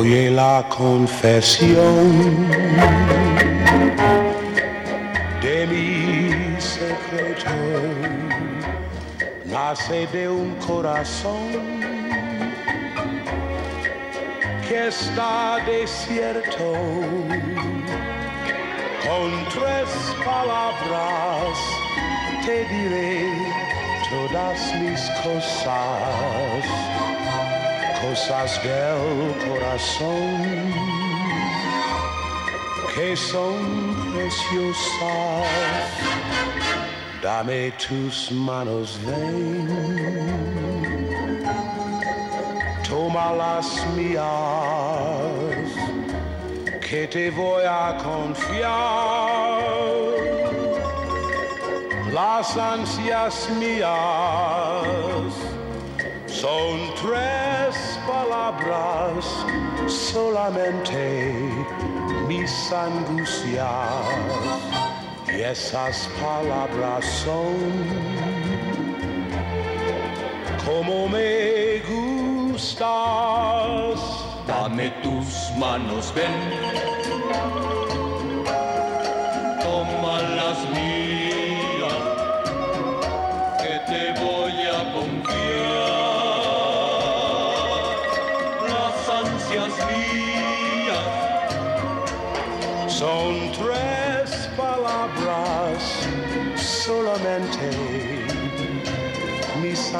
Oye la confesión de mi secreto, nace de un corazón que está desierto. Con tres palabras te diré todas mis cosas cosas del corazón que son preciosas. Dame tus manos, ven. Toma las mías, que te voy a confiar. Las ansias mías son tres palabras solamente mis angustias y esas palabras son como me gustas. Dame tus manos, ven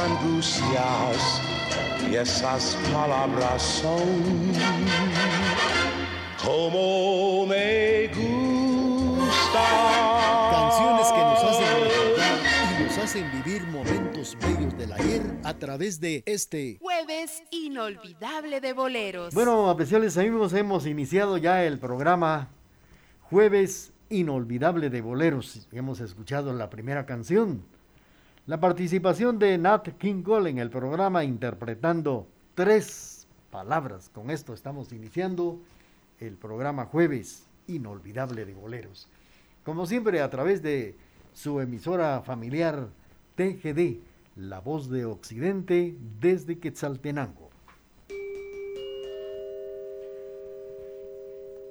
angustias y esas palabras son como me gusta. Canciones que nos hacen recordar y nos hacen vivir momentos bellos del ayer a través de este jueves inolvidable de boleros. Bueno, apreciables amigos, hemos iniciado ya el programa Jueves inolvidable de boleros. Hemos escuchado la primera canción la participación de Nat King Cole en el programa interpretando tres palabras. Con esto estamos iniciando el programa Jueves Inolvidable de Boleros. Como siempre, a través de su emisora familiar TGD, La Voz de Occidente desde Quetzaltenango.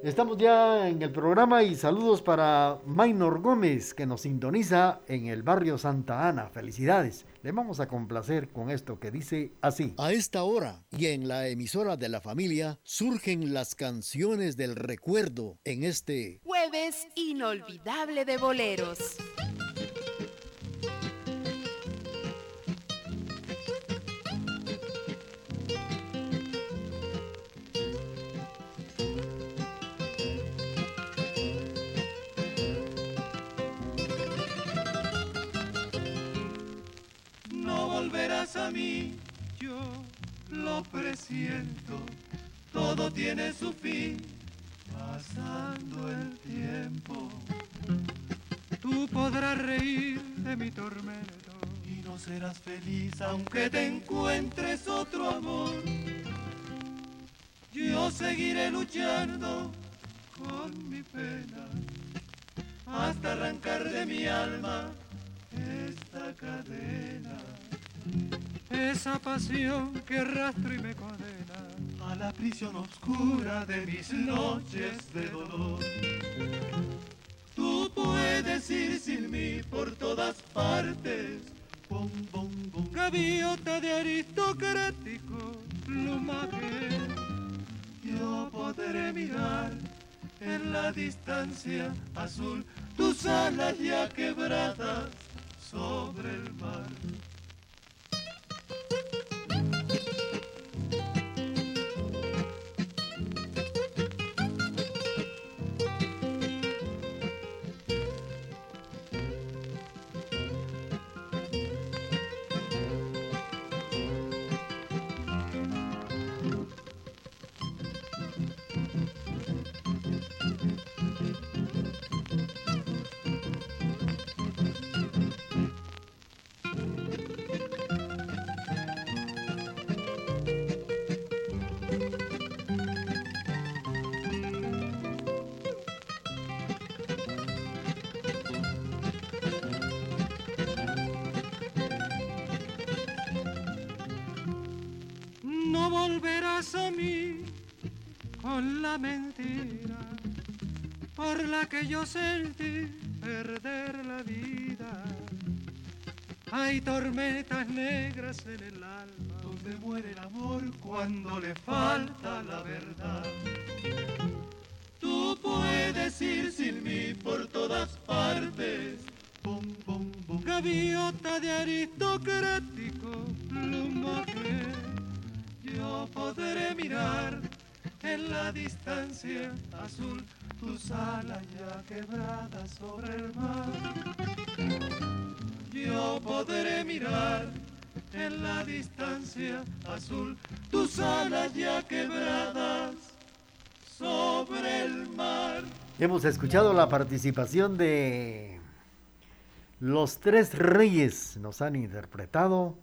Estamos ya en el programa y saludos para Maynor Gómez que nos sintoniza en el barrio Santa Ana. Felicidades. Le vamos a complacer con esto que dice así. A esta hora y en la emisora de la familia surgen las canciones del recuerdo en este jueves inolvidable de boleros. A mí, yo lo presiento, todo tiene su fin, pasando el tiempo. Tú podrás reír de mi tormento y no serás feliz aunque te encuentres otro amor. Yo seguiré luchando con mi pena hasta arrancar de mi alma esta cadena. Esa pasión que arrastra y me condena a la prisión oscura de mis noches de dolor. Tú puedes ir sin mí por todas partes. Bom, bom, bom. Gaviota de aristocrático plumaje. Yo podré mirar en la distancia azul tus alas ya quebradas sobre el mar. Que yo sentí perder la vida. Hay tormentas negras en el alma donde muere el amor cuando le falta la verdad. Tú puedes ir sin mí por todas partes. Gaviota de aristocrático plumaje, yo podré mirar en la distancia azul tus alas ya quebradas sobre el mar. Yo podré mirar en la distancia azul tus alas ya quebradas sobre el mar. Hemos escuchado la participación de los tres reyes, nos han interpretado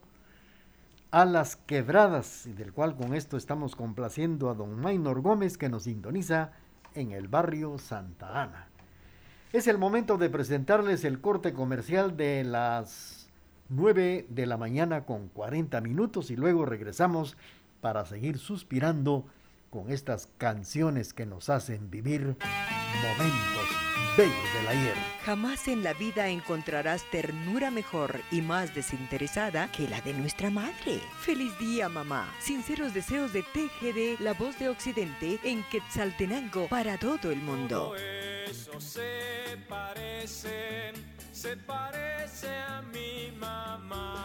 Alas Quebradas, y del cual con esto estamos complaciendo a don Maynor Gómez que nos sintoniza en el barrio Santa Ana. Es el momento de presentarles el corte comercial de las 9 de la mañana con 40 minutos y luego regresamos para seguir suspirando con estas canciones que nos hacen vivir momentos bellos del ayer. Jamás en la vida encontrarás ternura mejor y más desinteresada que la de nuestra madre. Feliz día, mamá. Sinceros deseos de TGD, la voz de Occidente, en Quetzaltenango para todo el mundo. Todo eso se parece, se parece a mi mamá.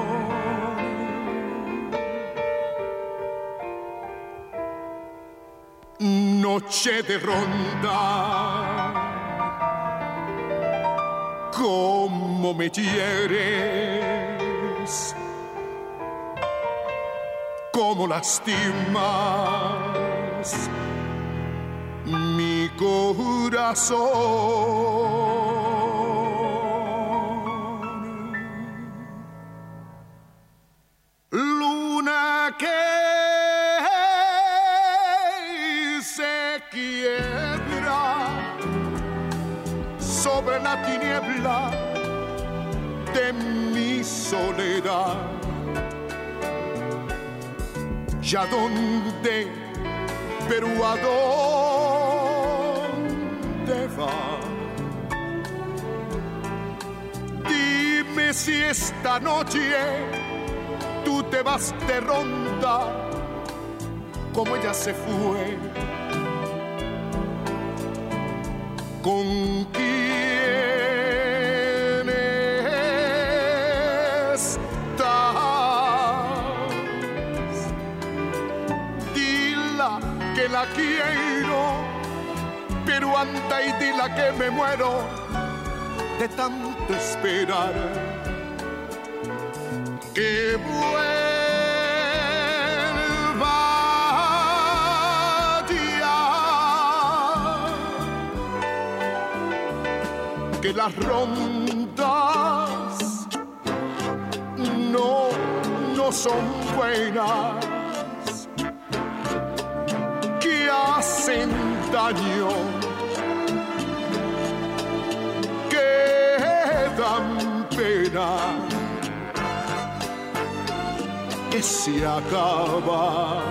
Noche de ronda. Cómo me hieres, cómo lastimas mi corazón. Soledad. ¿Ya dónde, pero a dónde va? Dime si esta noche tú te vas de ronda como ella se fue. ¿Con quiero, pero anda y que me muero de tanto esperar. Que vuelva ya que las rondas no, no son buenas, daño, que dan pena, que se acaba.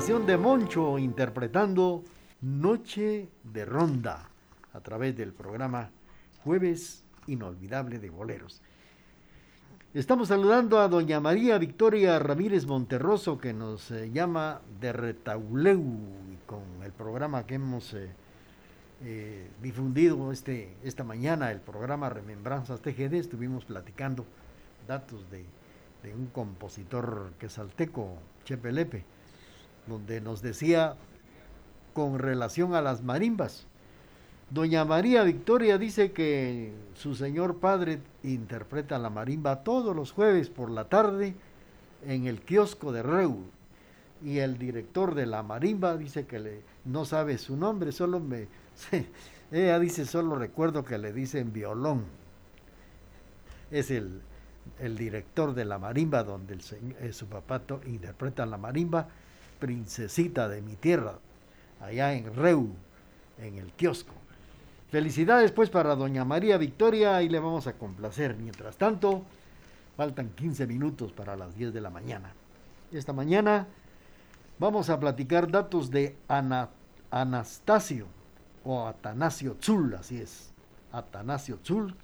De Moncho interpretando Noche de Ronda a través del programa Jueves Inolvidable de Boleros. Estamos saludando a doña María Victoria Ramírez Monterroso que nos eh, llama de Retauleu. con el programa que hemos eh, eh, difundido este, esta mañana, el programa Remembranzas TGD, estuvimos platicando datos de, de un compositor quesalteco, Chepelepe, donde nos decía con relación a las marimbas. Doña María Victoria dice que su señor padre interpreta la marimba todos los jueves por la tarde en el kiosco de Reu. Y el director de la marimba dice que le, no sabe su nombre, solo me... ella dice, solo recuerdo que le dicen violón. Es el, el director de la marimba donde el, eh, su papá interpreta la marimba, Princesita de mi tierra, allá en Reu, en el kiosco. Felicidades pues para doña María Victoria y le vamos a complacer. Mientras tanto, faltan 15 minutos para las 10 de la mañana. Esta mañana vamos a platicar datos de Anastasio o Atanasio Tzul, así es, Atanasio Tzul,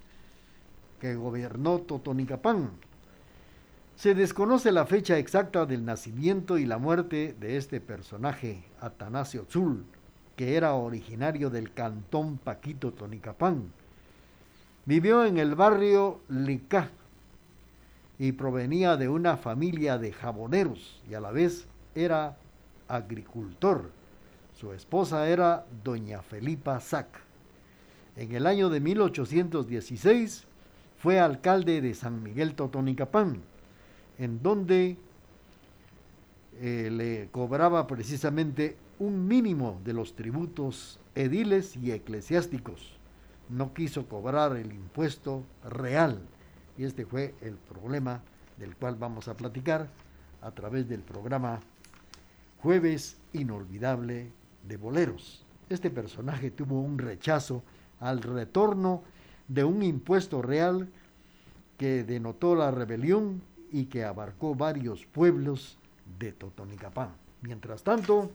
que gobernó Totonicapán. Se desconoce la fecha exacta del nacimiento y la muerte de este personaje, Atanasio Tzul, que era originario del cantón Paquito Tonicapán. Vivió en el barrio Licá y provenía de una familia de jaboneros y a la vez era agricultor. Su esposa era doña Felipa Sac. En el año de 1816 fue alcalde de San Miguel Totonicapán, en donde eh, le cobraba precisamente un mínimo de los tributos ediles y eclesiásticos. No quiso cobrar el impuesto real. Y este fue el problema del cual vamos a platicar a través del programa Jueves Inolvidable de Boleros. Este personaje tuvo un rechazo al retorno de un impuesto real que denotó la rebelión y que abarcó varios pueblos de Totonicapán. Mientras tanto,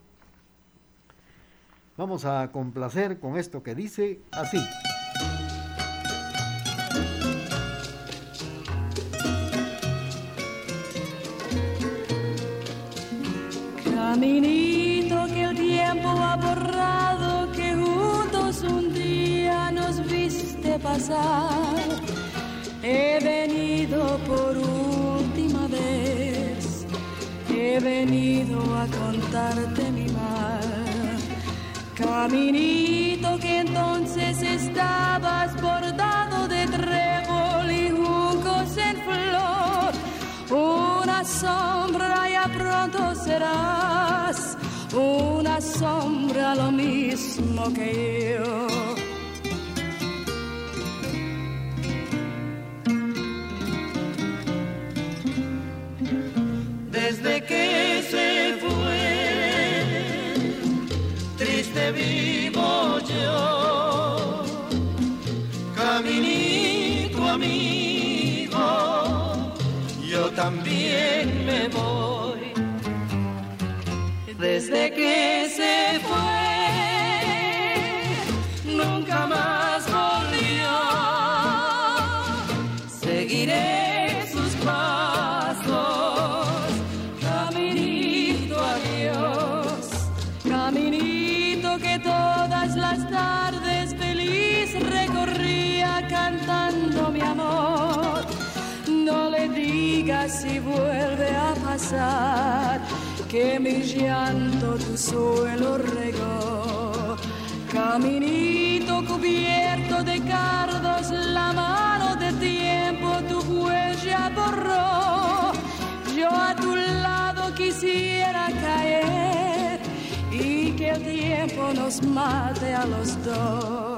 vamos a complacer con esto que dice así. Caminito que el tiempo ha borrado, que juntos un día nos viste pasar. Mi mal. Caminito que entonces estabas bordado de trébol y juncos en flor. Una sombra ya pronto serás, una sombra lo mismo que yo. Desde que se vivo yo, caminito amigo, yo también me voy. Desde que se que mi llanto tu suelo regó. Caminito cubierto de cardos, la mano de tiempo tu huella borró. Yo a tu lado quisiera caer y que el tiempo nos mate a los dos.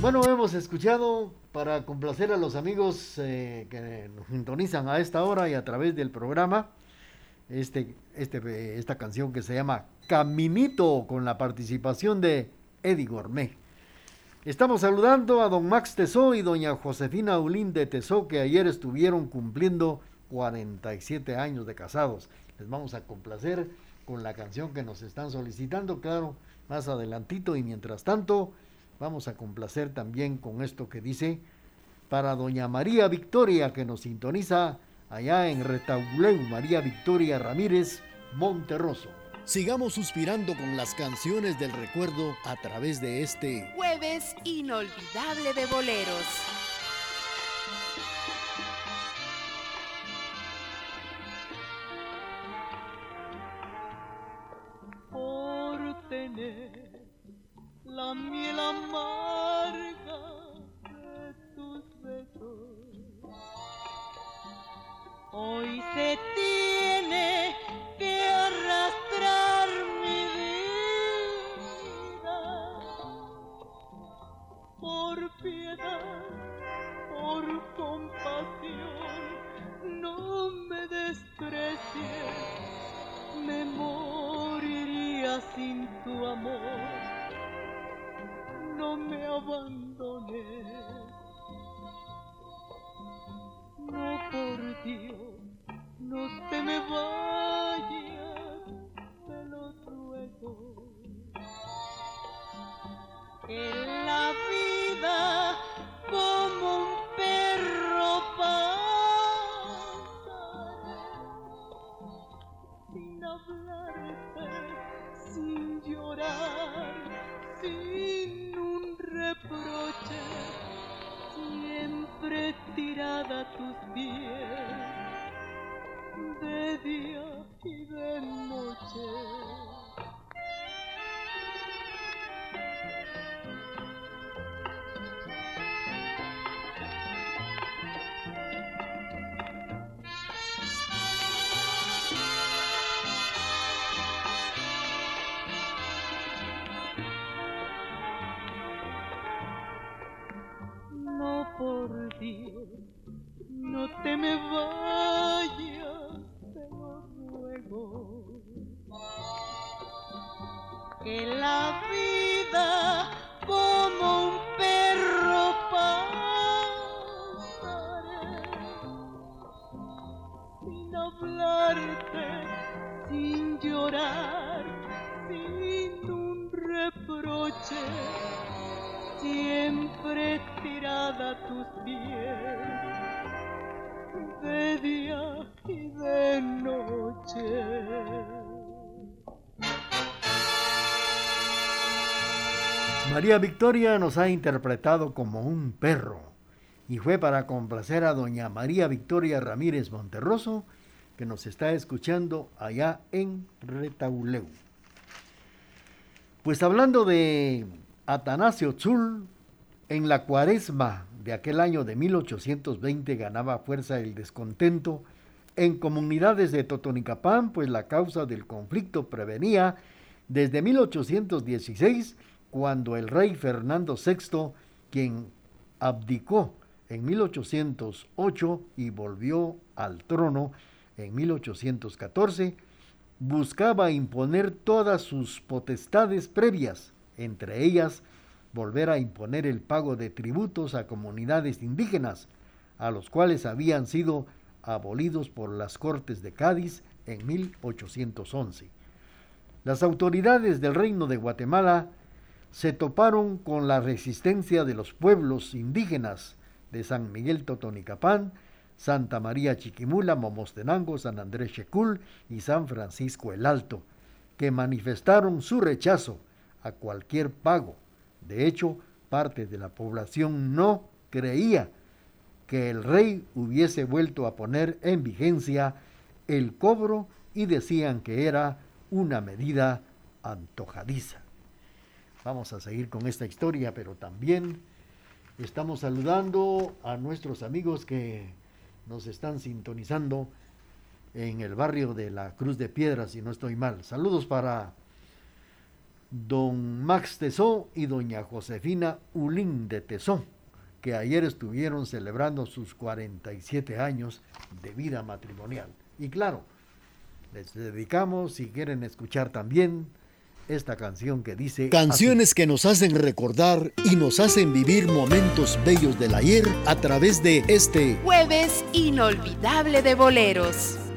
Bueno, hemos escuchado para complacer a los amigos eh, que nos sintonizan a esta hora y a través del programa este, este, esta canción que se llama Caminito con la participación de Eddie Gourmet. Estamos saludando a don Max Tesó y doña Josefina Ulín de Tesó que ayer estuvieron cumpliendo 47 años de casados. Les vamos a complacer con la canción que nos están solicitando, claro, más adelantito y mientras tanto Vamos a complacer también con esto que dice para doña María Victoria que nos sintoniza allá en Retauleu, María Victoria Ramírez, Monterroso. Sigamos suspirando con las canciones del recuerdo a través de este jueves inolvidable de boleros. No te me vayas, te lo ruego. De día y de noche. María Victoria nos ha interpretado como un perro y fue para complacer a doña María Victoria Ramírez Monterroso que nos está escuchando allá en Retauleu. Pues hablando de Atanasio Tzul, en la cuaresma de aquel año de 1820 ganaba fuerza el descontento. En comunidades de Totonicapán, pues la causa del conflicto prevenía desde 1816, cuando el rey Fernando VI, quien abdicó en 1808 y volvió al trono en 1814, buscaba imponer todas sus potestades previas entre ellas volver a imponer el pago de tributos a comunidades indígenas, a los cuales habían sido abolidos por las Cortes de Cádiz en 1811. Las autoridades del Reino de Guatemala se toparon con la resistencia de los pueblos indígenas de San Miguel Totonicapán, Santa María Chiquimula, Momostenango, San Andrés Checul y San Francisco el Alto, que manifestaron su rechazo a cualquier pago. De hecho, parte de la población no creía que el rey hubiese vuelto a poner en vigencia el cobro y decían que era una medida antojadiza. Vamos a seguir con esta historia, pero también estamos saludando a nuestros amigos que nos están sintonizando en el barrio de la Cruz de Piedras, si no estoy mal. Saludos para don Max Tesó y doña Josefina Ulín de Tesó, que ayer estuvieron celebrando sus 47 años de vida matrimonial. Y claro, les dedicamos, si quieren escuchar también, esta canción que dice... Canciones que nos hacen recordar y nos hacen vivir momentos bellos del ayer a través de este jueves inolvidable de boleros.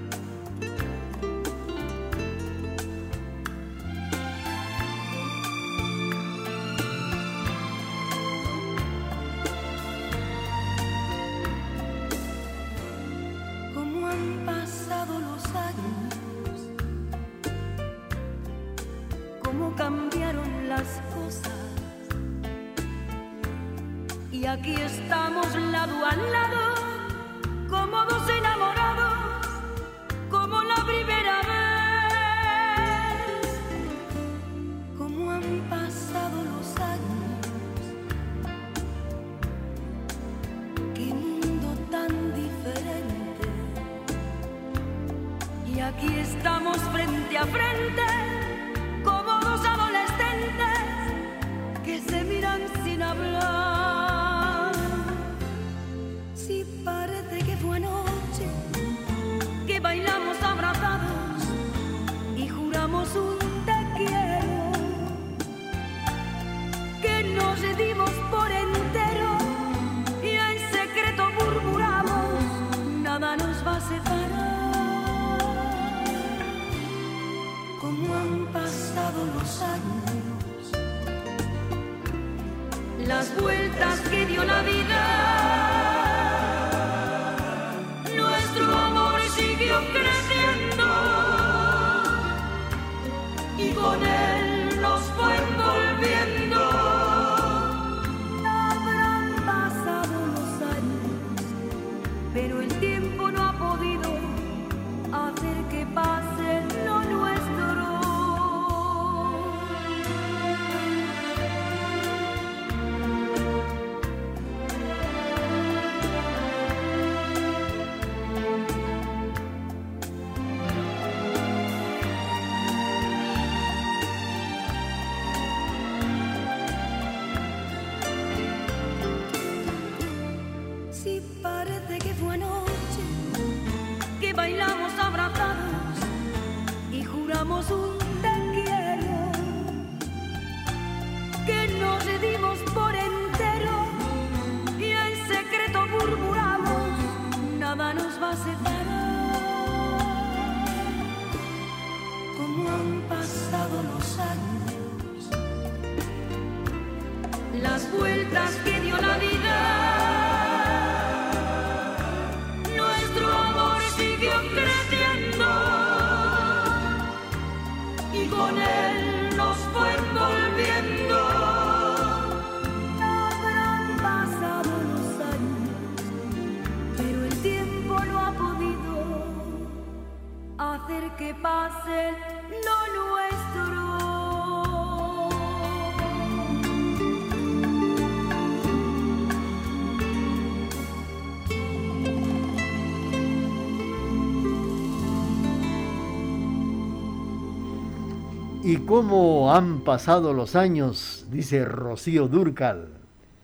Y cómo han pasado los años, dice Rocío Durcal,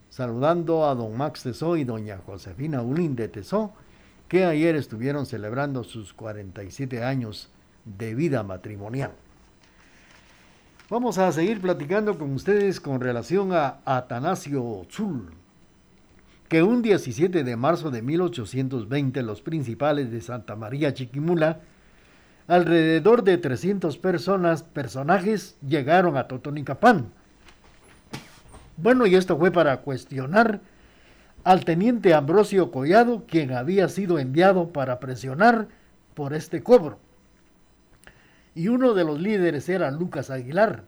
saludando a don Max Tesó y doña Josefina Ulín de Tesó, que ayer estuvieron celebrando sus 47 años de vida matrimonial. Vamos a seguir platicando con ustedes con relación a Atanasio Zul, que un 17 de marzo de 1820 los principales de Santa María Chiquimula alrededor de 300 personas, personajes llegaron a Totonicapán. Bueno, y esto fue para cuestionar al teniente Ambrosio Collado, quien había sido enviado para presionar por este cobro. Y uno de los líderes era Lucas Aguilar,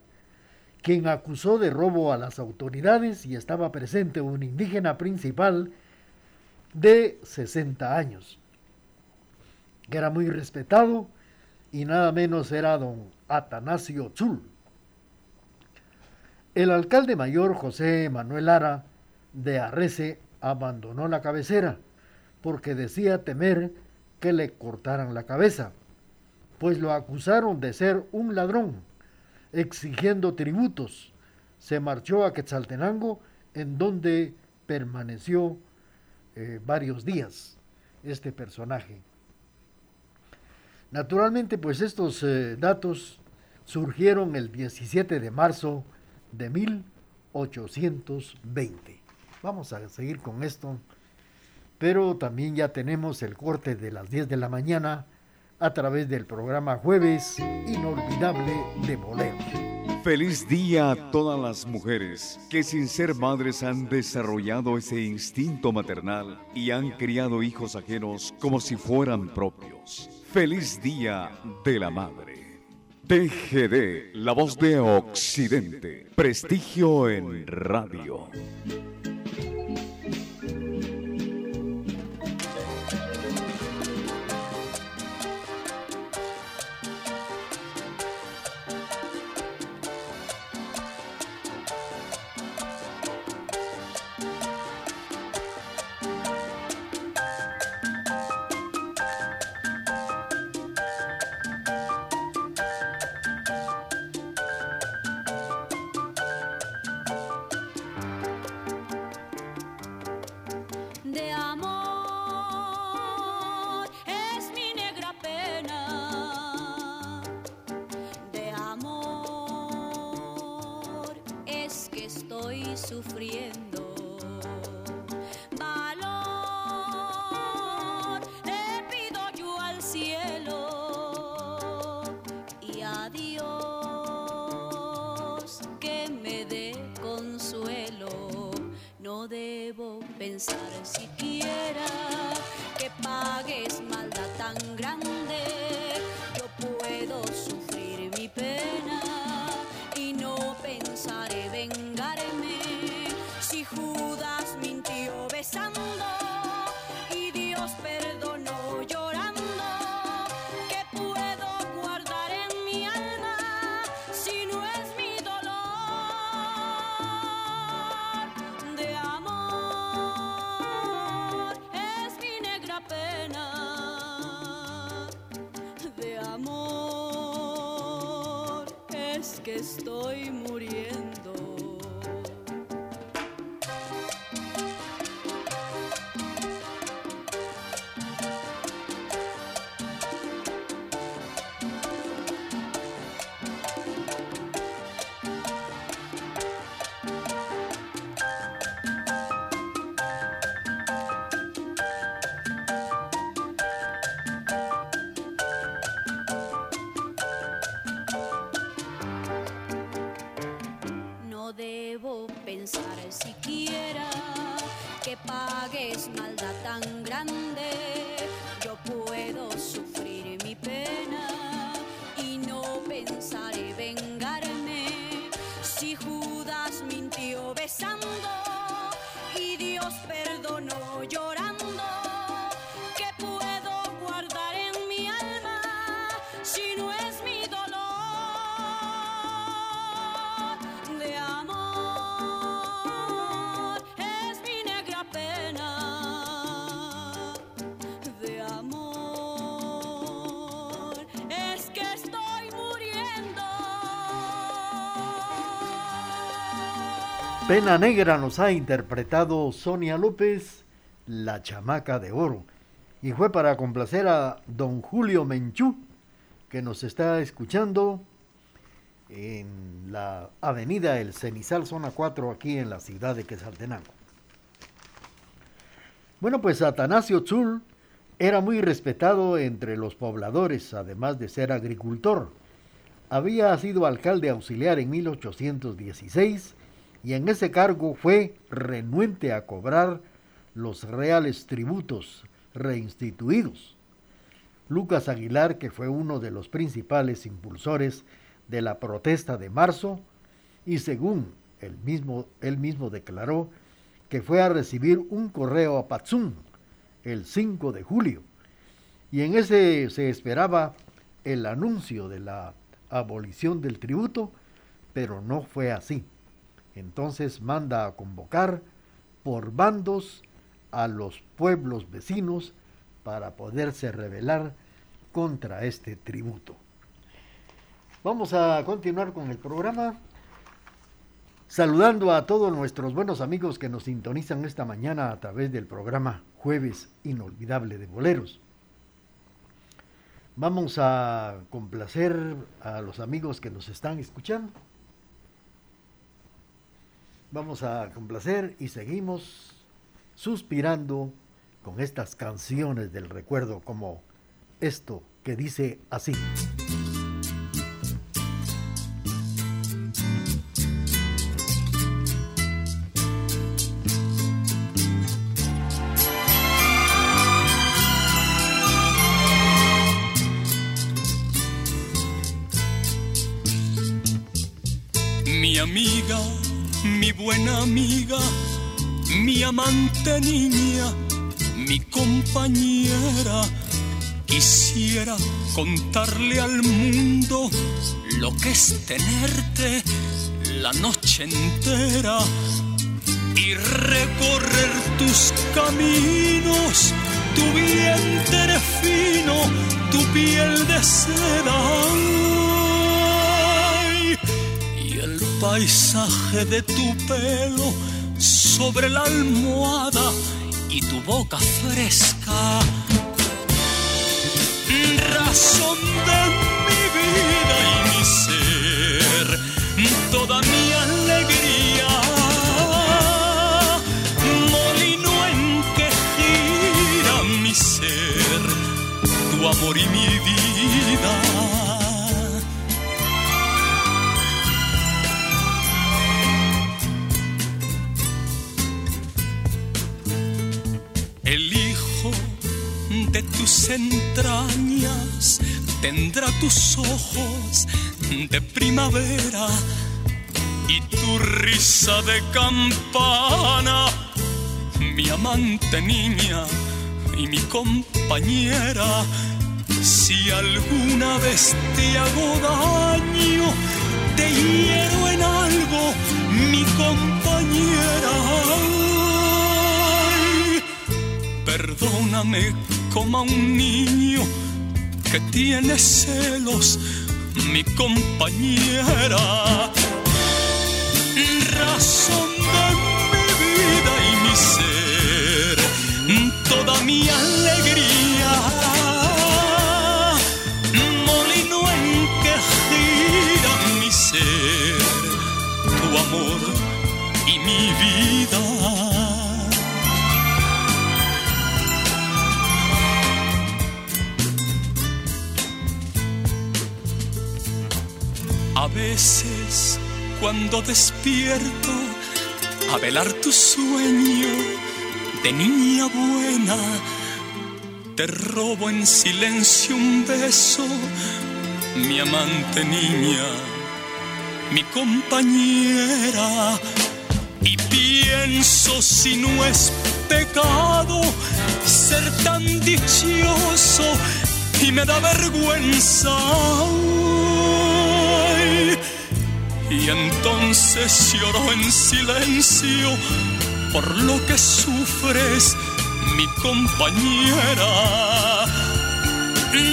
quien acusó de robo a las autoridades y estaba presente un indígena principal de 60 años, que era muy respetado y nada menos era don Atanasio Zul. El alcalde mayor José Manuel Lara de Arrece abandonó la cabecera porque decía temer que le cortaran la cabeza, pues lo acusaron de ser un ladrón, exigiendo tributos. Se marchó a Quetzaltenango, en donde permaneció eh, varios días este personaje. Naturalmente, pues estos eh, datos surgieron el 17 de marzo de 1820. Vamos a seguir con esto, pero también ya tenemos el corte de las 10 de la mañana a través del programa Jueves Inolvidable de Boleros. Feliz día a todas las mujeres que sin ser madres han desarrollado ese instinto maternal y han criado hijos ajenos como si fueran propios. Feliz día de la madre. TGD, la voz de Occidente. Prestigio en radio. es que estoy muriendo. Pena Negra nos ha interpretado Sonia López, La Chamaca de Oro. Y fue para complacer a don Julio Menchú, que nos está escuchando en la avenida El Cenizal, zona 4, aquí en la ciudad de Quesaltenango. Bueno, pues Atanasio Tzul era muy respetado entre los pobladores, además de ser agricultor. Había sido alcalde auxiliar en 1816 y en ese cargo fue renuente a cobrar los reales tributos reinstituidos. Lucas Aguilar, que fue uno de los principales impulsores de la protesta de marzo, y según él mismo, él mismo declaró que fue a recibir un correo a Patzún el 5 de julio, y en ese se esperaba el anuncio de la abolición del tributo, pero no fue así. Entonces manda a convocar por bandos a los pueblos vecinos para poderse rebelar contra este tributo. Vamos a continuar con el programa. Saludando a todos nuestros buenos amigos que nos sintonizan esta mañana a través del programa Jueves Inolvidable de Boleros. Vamos a complacer a los amigos que nos están escuchando. Vamos a complacer y seguimos suspirando con estas canciones del recuerdo como esto que dice así. Buena amiga, mi amante niña, mi compañera. Quisiera contarle al mundo lo que es tenerte la noche entera y recorrer tus caminos, tu vientre fino, tu piel de seda paisaje de tu pelo sobre la almohada y tu boca fresca. Tendrá tus ojos de primavera y tu risa de campana, mi amante niña y mi compañera. Si alguna vez te hago daño, te hiero en algo, mi compañera. perdóname como a un niño que tiene celos, mi compañera. Razón de mi vida y mi ser, toda mi alegría. Molino en que gira mi ser, tu amor y mi vida. Veces cuando despierto a velar tu sueño de niña buena, te robo en silencio un beso, mi amante niña, mi compañera, y pienso si no es pecado ser tan dichoso y me da vergüenza y entonces lloro en silencio por lo que sufres, mi compañera.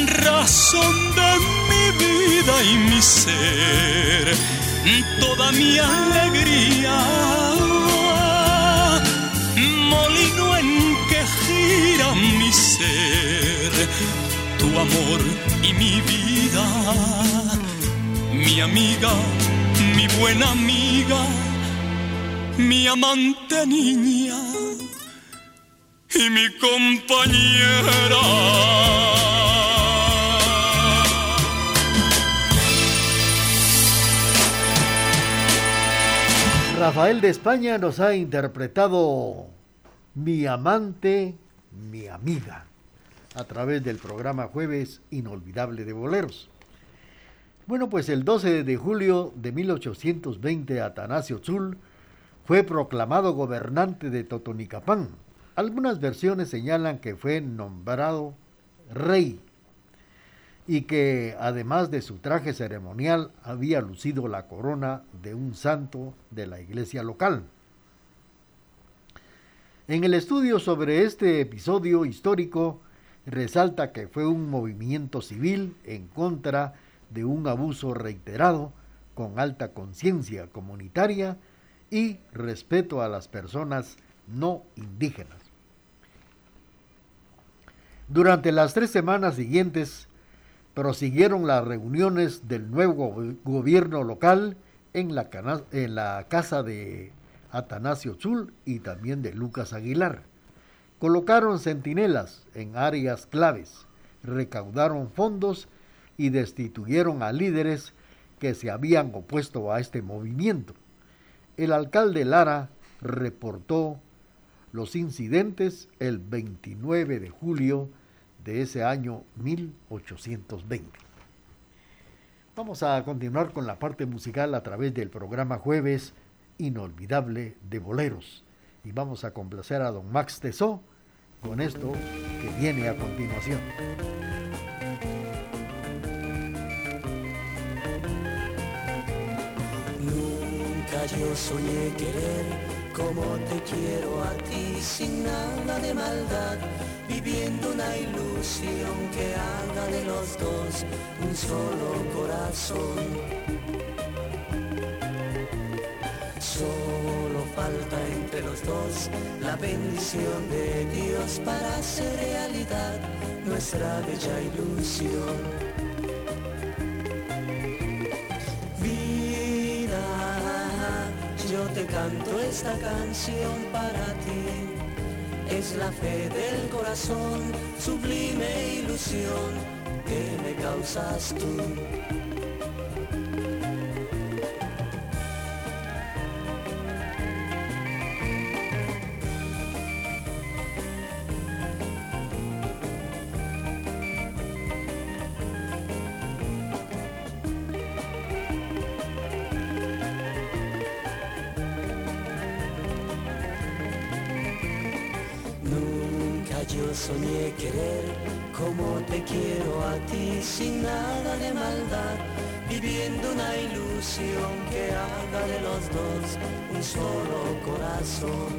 Razón de mi vida y mi ser, toda mi alegría. Molino en que gira mi ser, tu amor y mi vida, mi amiga mi buena amiga, mi amante niña y mi compañera. Rafael de España nos ha interpretado Mi amante, mi amiga, a través del programa Jueves Inolvidable de Boleros. Bueno, pues el 12 de julio de 1820 Atanasio Tzul fue proclamado gobernante de Totonicapán. Algunas versiones señalan que fue nombrado rey y que además de su traje ceremonial había lucido la corona de un santo de la iglesia local. En el estudio sobre este episodio histórico resalta que fue un movimiento civil en contra de de un abuso reiterado con alta conciencia comunitaria y respeto a las personas no indígenas. Durante las tres semanas siguientes prosiguieron las reuniones del nuevo gobierno local en la, casa de Atanasio Zul y también de Lucas Aguilar. Colocaron centinelas en áreas claves, recaudaron fondos y destituyeron a líderes que se habían opuesto a este movimiento. El alcalde Lara reportó los incidentes el 29 de julio de ese año 1820. Vamos a continuar con la parte musical a través del programa Jueves Inolvidable de Boleros. Y vamos a complacer a don Max Tesó con esto que viene a continuación. Yo soñé querer como te quiero a ti sin nada de maldad, viviendo una ilusión que haga de los dos un solo corazón. Solo falta entre los dos la bendición de Dios para hacer realidad nuestra bella ilusión. Te canto esta canción para ti. Es la fe del corazón, sublime ilusión que me causas tú. Un solo corazón.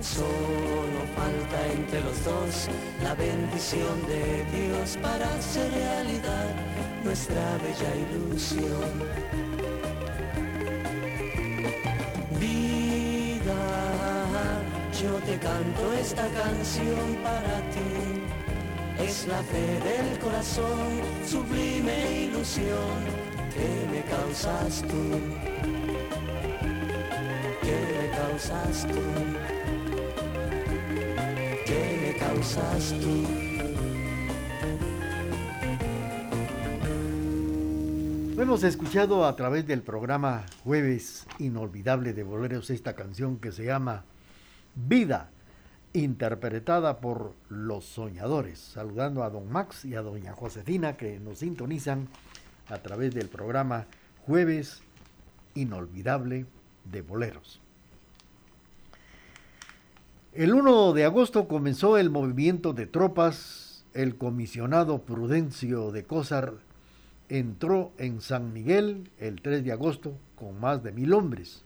Solo falta entre los dos la bendición de Dios para hacer realidad nuestra bella ilusión. yo te canto esta canción para ti. Es la fe del corazón, sublime ilusión que me causas tú. Me causas tú. Me causas tú. Hemos escuchado a través del programa Jueves Inolvidable de Boleros esta canción que se llama Vida, interpretada por Los Soñadores. Saludando a don Max y a doña Josefina que nos sintonizan a través del programa Jueves Inolvidable de Boleros. El 1 de agosto comenzó el movimiento de tropas. El comisionado Prudencio de Cózar entró en San Miguel el 3 de agosto con más de mil hombres.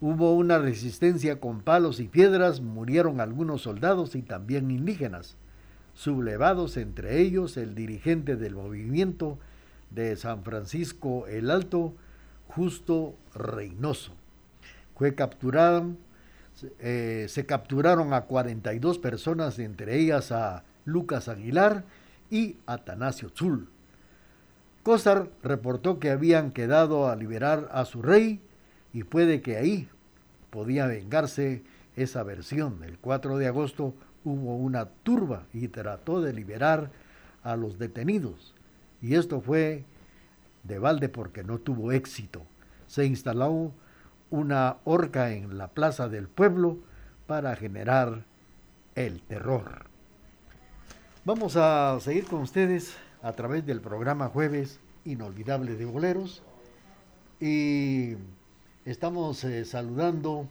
Hubo una resistencia con palos y piedras, murieron algunos soldados y también indígenas, sublevados entre ellos el dirigente del movimiento de San Francisco el Alto, Justo Reynoso. Fue capturado, eh, se capturaron a 42 personas, entre ellas a Lucas Aguilar y Atanasio Zul. Cósar reportó que habían quedado a liberar a su rey y puede que ahí podía vengarse esa versión. El 4 de agosto hubo una turba y trató de liberar a los detenidos. Y esto fue de balde porque no tuvo éxito. Se instaló una horca en la plaza del pueblo para generar el terror. Vamos a seguir con ustedes a través del programa Jueves Inolvidable de Boleros. Y Estamos eh, saludando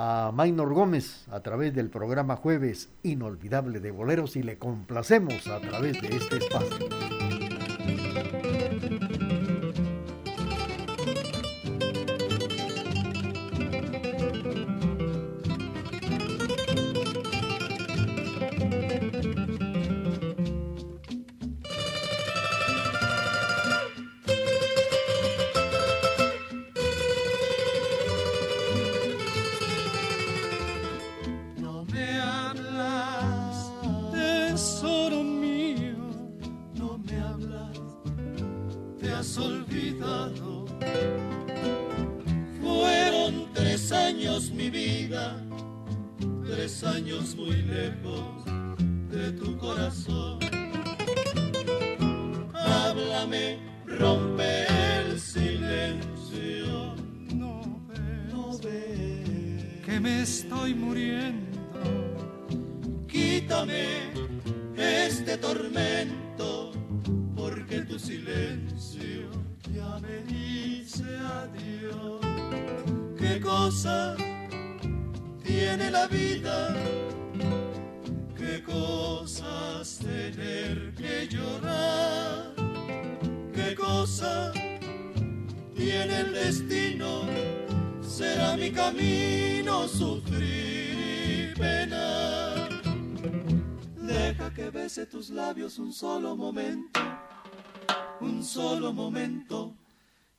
a Maynor Gómez a través del programa Jueves Inolvidable de Boleros y le complacemos a través de este espacio. Un solo momento, un solo momento,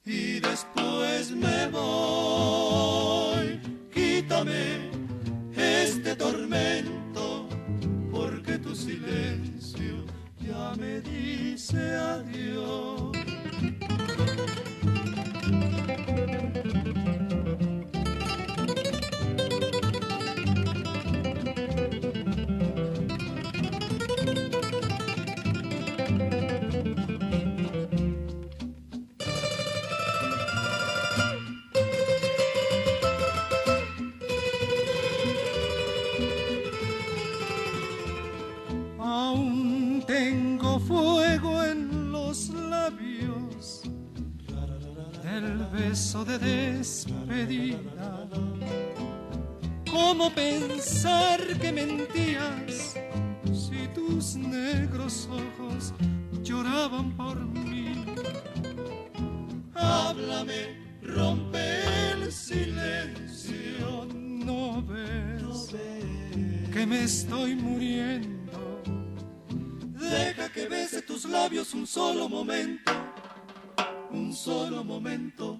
y después me voy. Quítame este tormento, porque tu silencio ya me dice adiós. Solo momento, un solo momento,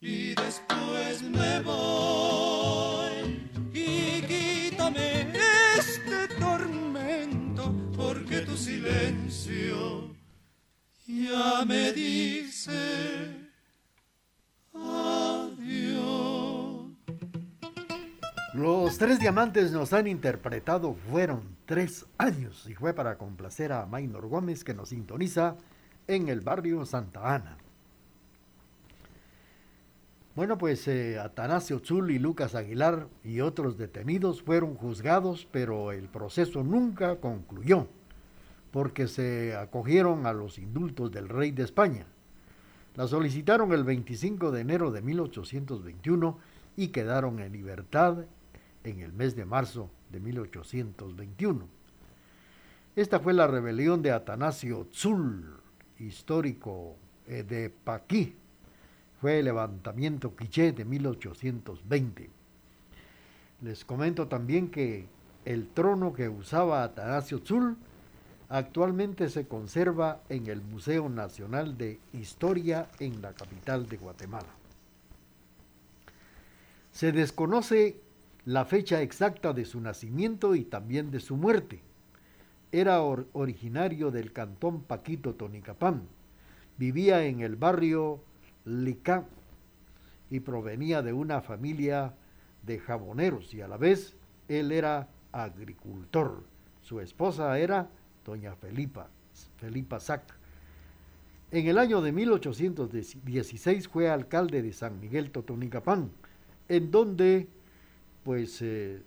y después me voy. Y quítame este tormento, porque tu silencio ya me dice adiós. Los tres diamantes nos han interpretado fueron tres años y fue para complacer a Maynor Gómez que nos sintoniza en el barrio Santa Ana. Bueno, pues eh, Atanasio Zul y Lucas Aguilar y otros detenidos fueron juzgados, pero el proceso nunca concluyó, porque se acogieron a los indultos del rey de España. La solicitaron el 25 de enero de 1821 y quedaron en libertad en el mes de marzo de 1821. Esta fue la rebelión de Atanasio Tzul, histórico eh, de Paquí. Fue el levantamiento quiché de 1820. Les comento también que el trono que usaba Atanasio Tzul actualmente se conserva en el Museo Nacional de Historia en la capital de Guatemala. Se desconoce la fecha exacta de su nacimiento y también de su muerte. Era or originario del cantón Paquito Tonicapán. Vivía en el barrio Licá y provenía de una familia de jaboneros y a la vez él era agricultor. Su esposa era doña Felipa, Felipa Sac. En el año de 1816 fue alcalde de San Miguel Totonicapán, en donde pues eh,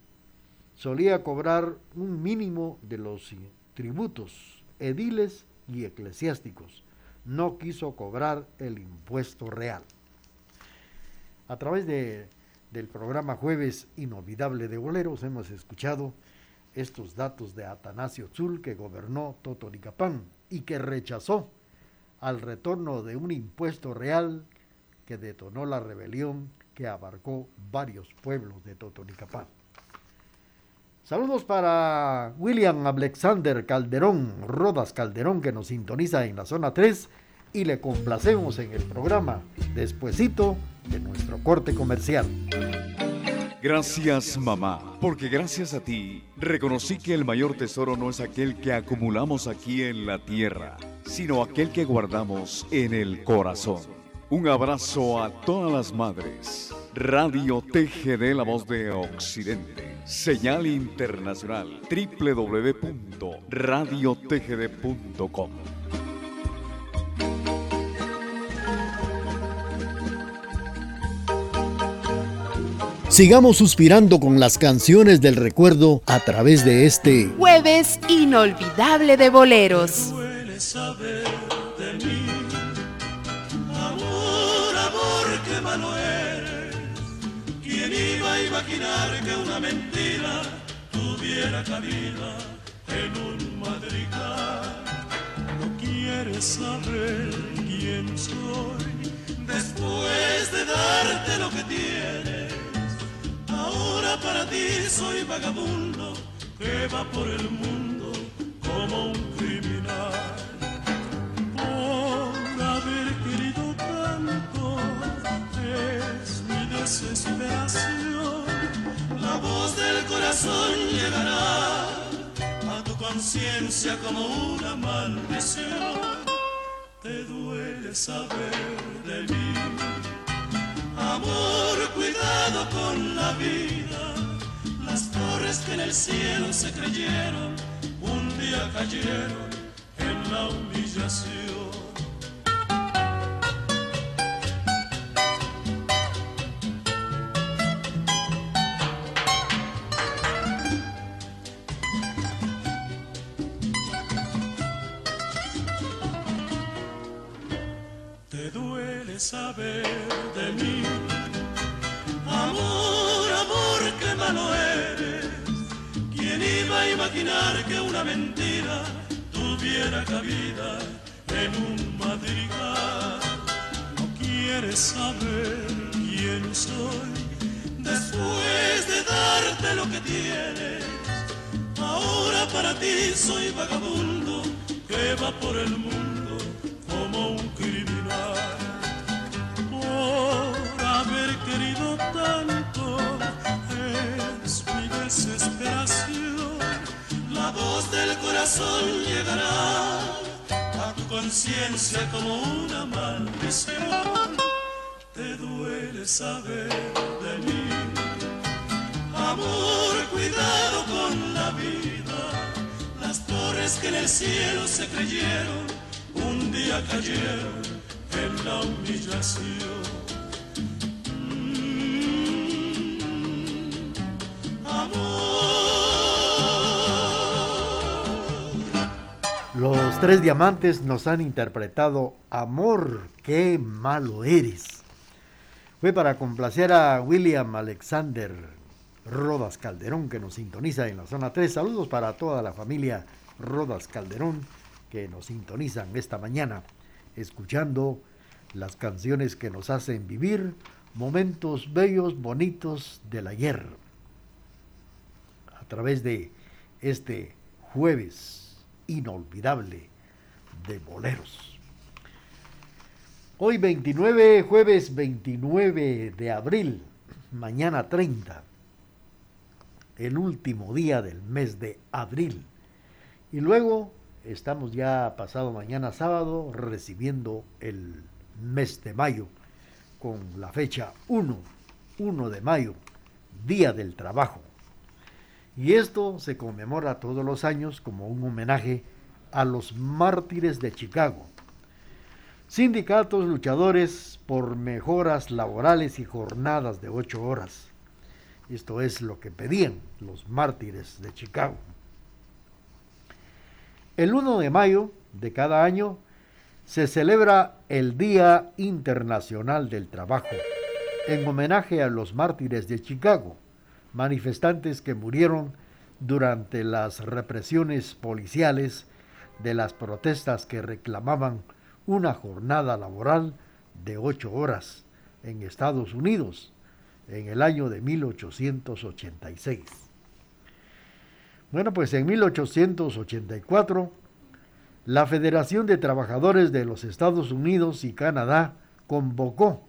solía cobrar un mínimo de los tributos ediles y eclesiásticos. No quiso cobrar el impuesto real. A través de, del programa Jueves Inolvidable de Boleros hemos escuchado estos datos de Atanasio Zul que gobernó Totonicapán y que rechazó al retorno de un impuesto real que detonó la rebelión que abarcó varios pueblos de Totonicapán. Saludos para William Alexander Calderón, Rodas Calderón, que nos sintoniza en la zona 3 y le complacemos en el programa despuesito de nuestro corte comercial. Gracias mamá, porque gracias a ti reconocí que el mayor tesoro no es aquel que acumulamos aquí en la tierra, sino aquel que guardamos en el corazón. Un abrazo a todas las madres. Radio TGD La Voz de Occidente. Señal internacional www.radiotgd.com. Sigamos suspirando con las canciones del recuerdo a través de este jueves inolvidable de boleros. Cabida en un madrigal? No quieres saber quién soy después de darte lo que tienes Ahora para ti soy vagabundo que va por el mundo como un criminal. Por haber querido tanto es mi desesperación. Llegará a tu conciencia como una maldición. Te duele saber de mí Amor, cuidado con la vida. Las torres que en el cielo se creyeron, un día cayeron en la humillación. Saber de mí. Amor, amor, qué malo eres. ¿Quién iba a imaginar que una mentira tuviera cabida en un madrigal? No quieres saber quién soy después de darte lo que tienes. Ahora para ti soy vagabundo que va por el mundo corazón llegará a tu conciencia como una maldición. Te duele saber de mí. Amor, cuidado con la vida. Las torres que en el cielo se creyeron, un día cayeron en la humillación. Tres diamantes nos han interpretado Amor, qué malo eres. Fue para complacer a William Alexander Rodas Calderón que nos sintoniza en la zona 3. Saludos para toda la familia Rodas Calderón que nos sintonizan esta mañana escuchando las canciones que nos hacen vivir momentos bellos, bonitos del ayer. A través de este jueves inolvidable de boleros. Hoy 29, jueves 29 de abril, mañana 30, el último día del mes de abril. Y luego estamos ya pasado mañana sábado recibiendo el mes de mayo con la fecha 1, 1 de mayo, Día del Trabajo. Y esto se conmemora todos los años como un homenaje a los mártires de Chicago. Sindicatos luchadores por mejoras laborales y jornadas de ocho horas. Esto es lo que pedían los mártires de Chicago. El 1 de mayo de cada año se celebra el Día Internacional del Trabajo en homenaje a los mártires de Chicago manifestantes que murieron durante las represiones policiales de las protestas que reclamaban una jornada laboral de ocho horas en Estados Unidos en el año de 1886. Bueno, pues en 1884, la Federación de Trabajadores de los Estados Unidos y Canadá convocó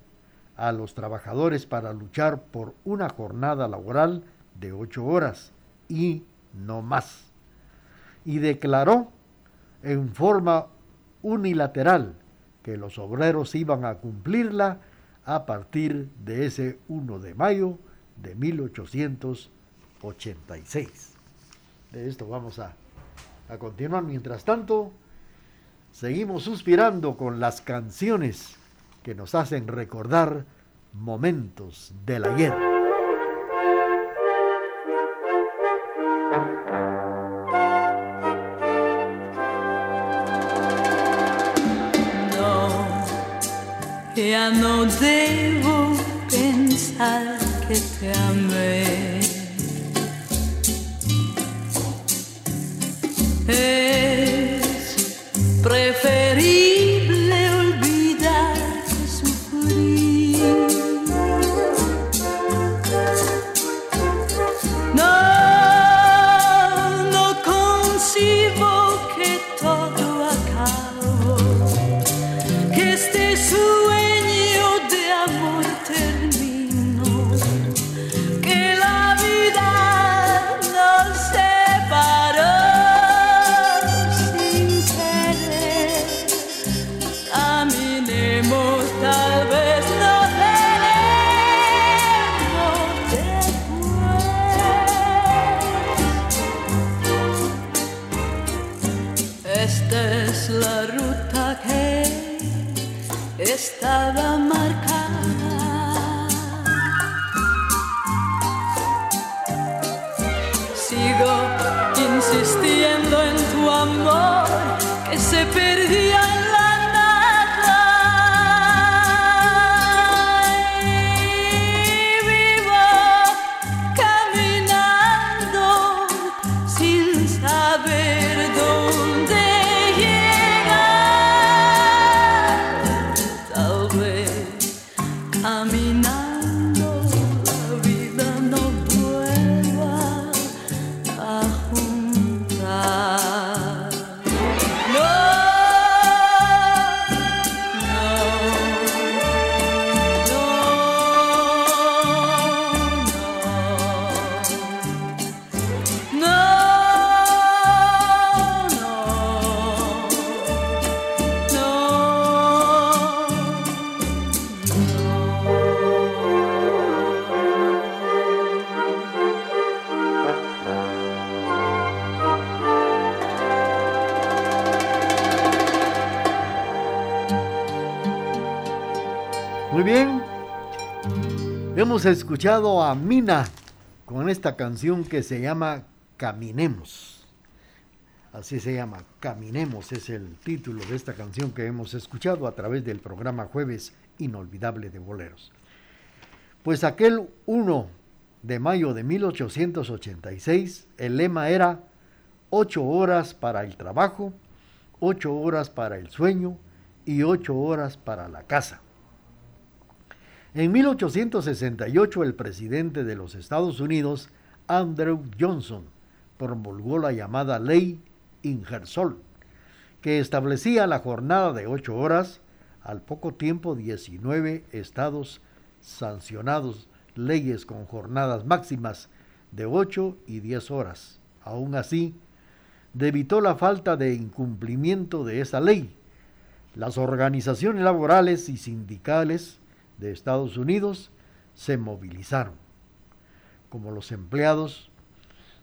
a los trabajadores para luchar por una jornada laboral de ocho horas y no más. Y declaró en forma unilateral que los obreros iban a cumplirla a partir de ese 1 de mayo de 1886. De esto vamos a, a continuar. Mientras tanto, seguimos suspirando con las canciones que nos hacen recordar momentos del ayer. Ya no debo Hemos escuchado a Mina con esta canción que se llama Caminemos. Así se llama, Caminemos es el título de esta canción que hemos escuchado a través del programa Jueves Inolvidable de Boleros. Pues aquel 1 de mayo de 1886, el lema era ocho horas para el trabajo, ocho horas para el sueño y ocho horas para la casa. En 1868 el presidente de los Estados Unidos, Andrew Johnson, promulgó la llamada Ley Ingersoll, que establecía la jornada de ocho horas. Al poco tiempo, 19 estados sancionados leyes con jornadas máximas de 8 y 10 horas. Aún así, debitó la falta de incumplimiento de esa ley. Las organizaciones laborales y sindicales de Estados Unidos se movilizaron. Como los empleados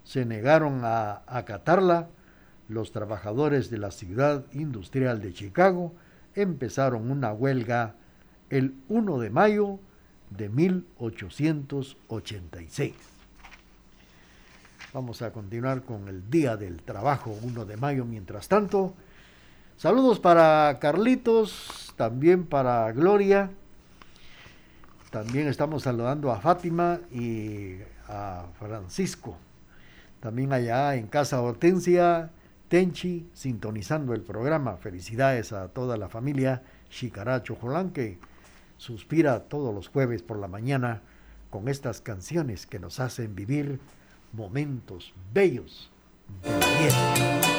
se negaron a acatarla, los trabajadores de la ciudad industrial de Chicago empezaron una huelga el 1 de mayo de 1886. Vamos a continuar con el Día del Trabajo, 1 de mayo. Mientras tanto, saludos para Carlitos, también para Gloria, también estamos saludando a Fátima y a Francisco. También allá en Casa Hortensia, Tenchi, sintonizando el programa. Felicidades a toda la familia Chicaracho Jolán que suspira todos los jueves por la mañana con estas canciones que nos hacen vivir momentos bellos de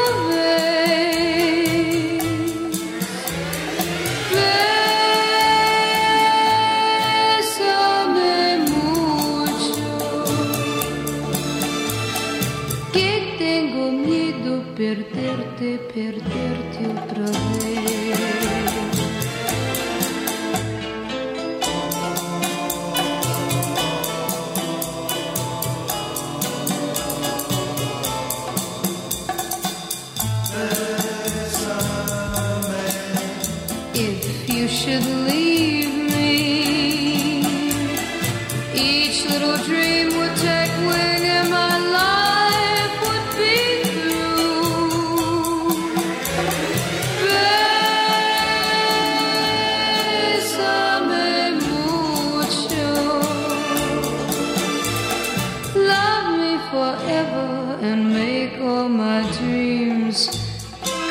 forever and make all my dreams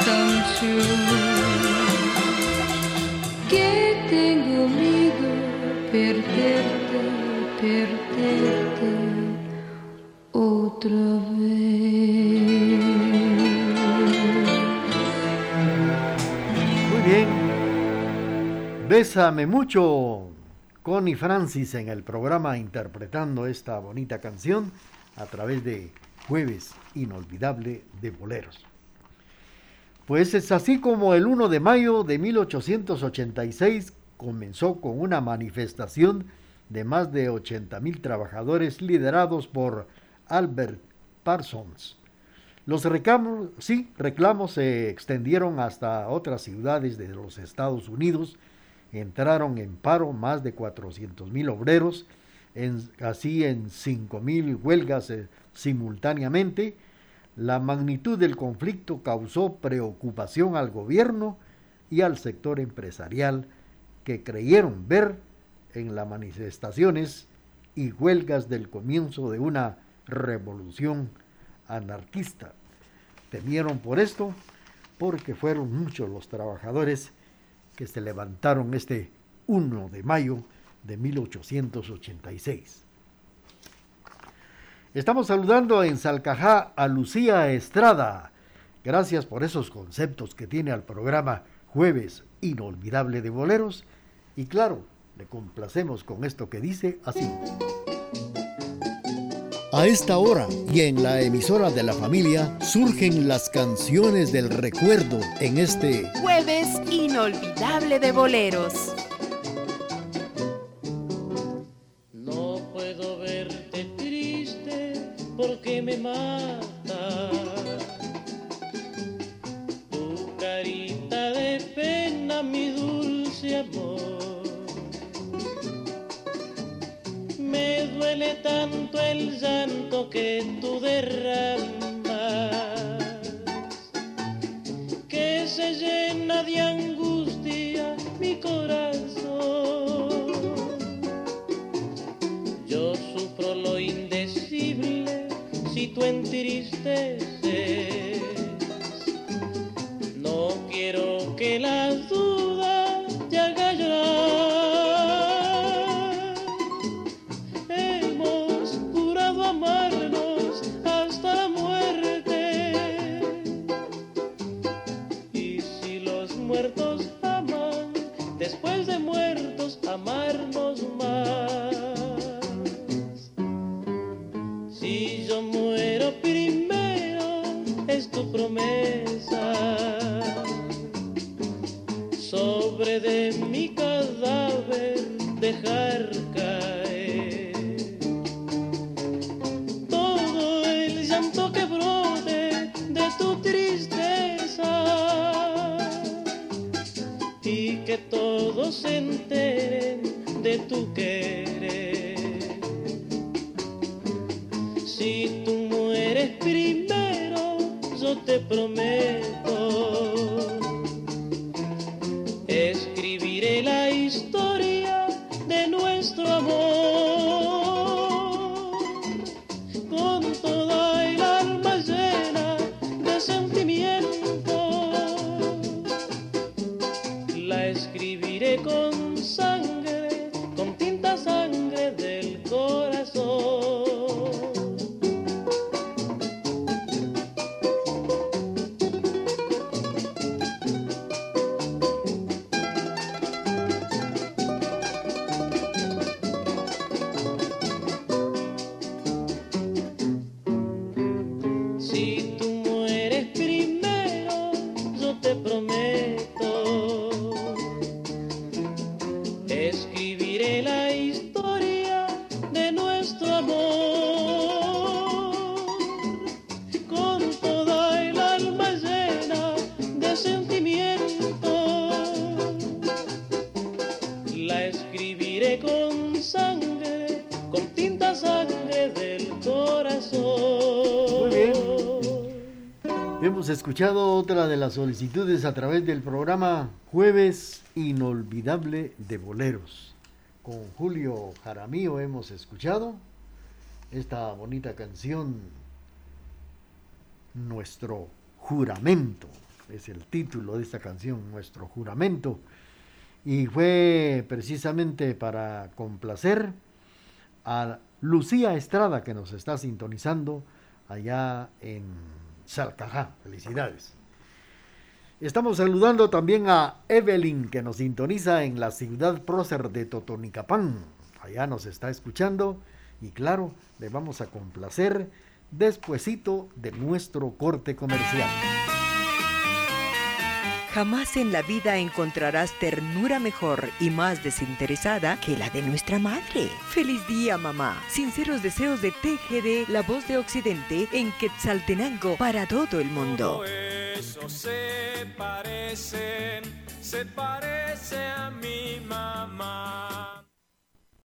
come true. Que tengo miedo perderte, perderte otra vez. Muy bien. Bésame mucho. Connie Francis en el programa interpretando esta bonita canción a través de Jueves Inolvidable de Boleros. Pues es así como el 1 de mayo de 1886 comenzó con una manifestación de más de 80 mil trabajadores liderados por Albert Parsons. Los reclamos, se extendieron hasta otras ciudades de los Estados Unidos. Entraron en paro más de 400 mil obreros, así en 5 mil huelgas eh, simultáneamente. La magnitud del conflicto causó preocupación al gobierno y al sector empresarial que creyeron ver en las manifestaciones y huelgas del comienzo de una revolución anarquista. Temieron por esto porque fueron muchos los trabajadores que se levantaron este 1 de mayo de 1886. Estamos saludando en Salcajá a Lucía Estrada. Gracias por esos conceptos que tiene al programa Jueves Inolvidable de Boleros. Y claro, le complacemos con esto que dice así. A esta hora y en la emisora de la familia surgen las canciones del recuerdo en este Jueves inolvidable de boleros. Porque me mata. Tu carita de pena, mi dulce amor. Me duele tanto el llanto que tú derramas, que se llena de angustia mi corazón. Tú entristeces. Escuchado otra de las solicitudes a través del programa Jueves Inolvidable de Boleros. Con Julio Jaramillo hemos escuchado esta bonita canción, Nuestro Juramento. Es el título de esta canción, Nuestro Juramento. Y fue precisamente para complacer a Lucía Estrada que nos está sintonizando allá en Salcajá. Felicidades. Estamos saludando también a Evelyn que nos sintoniza en la ciudad prócer de Totonicapán. Allá nos está escuchando y claro, le vamos a complacer despuesito de nuestro corte comercial. Jamás en la vida encontrarás ternura mejor y más desinteresada que la de nuestra madre. Feliz día, mamá. Sinceros deseos de TGD, la voz de Occidente, en Quetzaltenango para todo el mundo. Eso se se parece a mi mamá.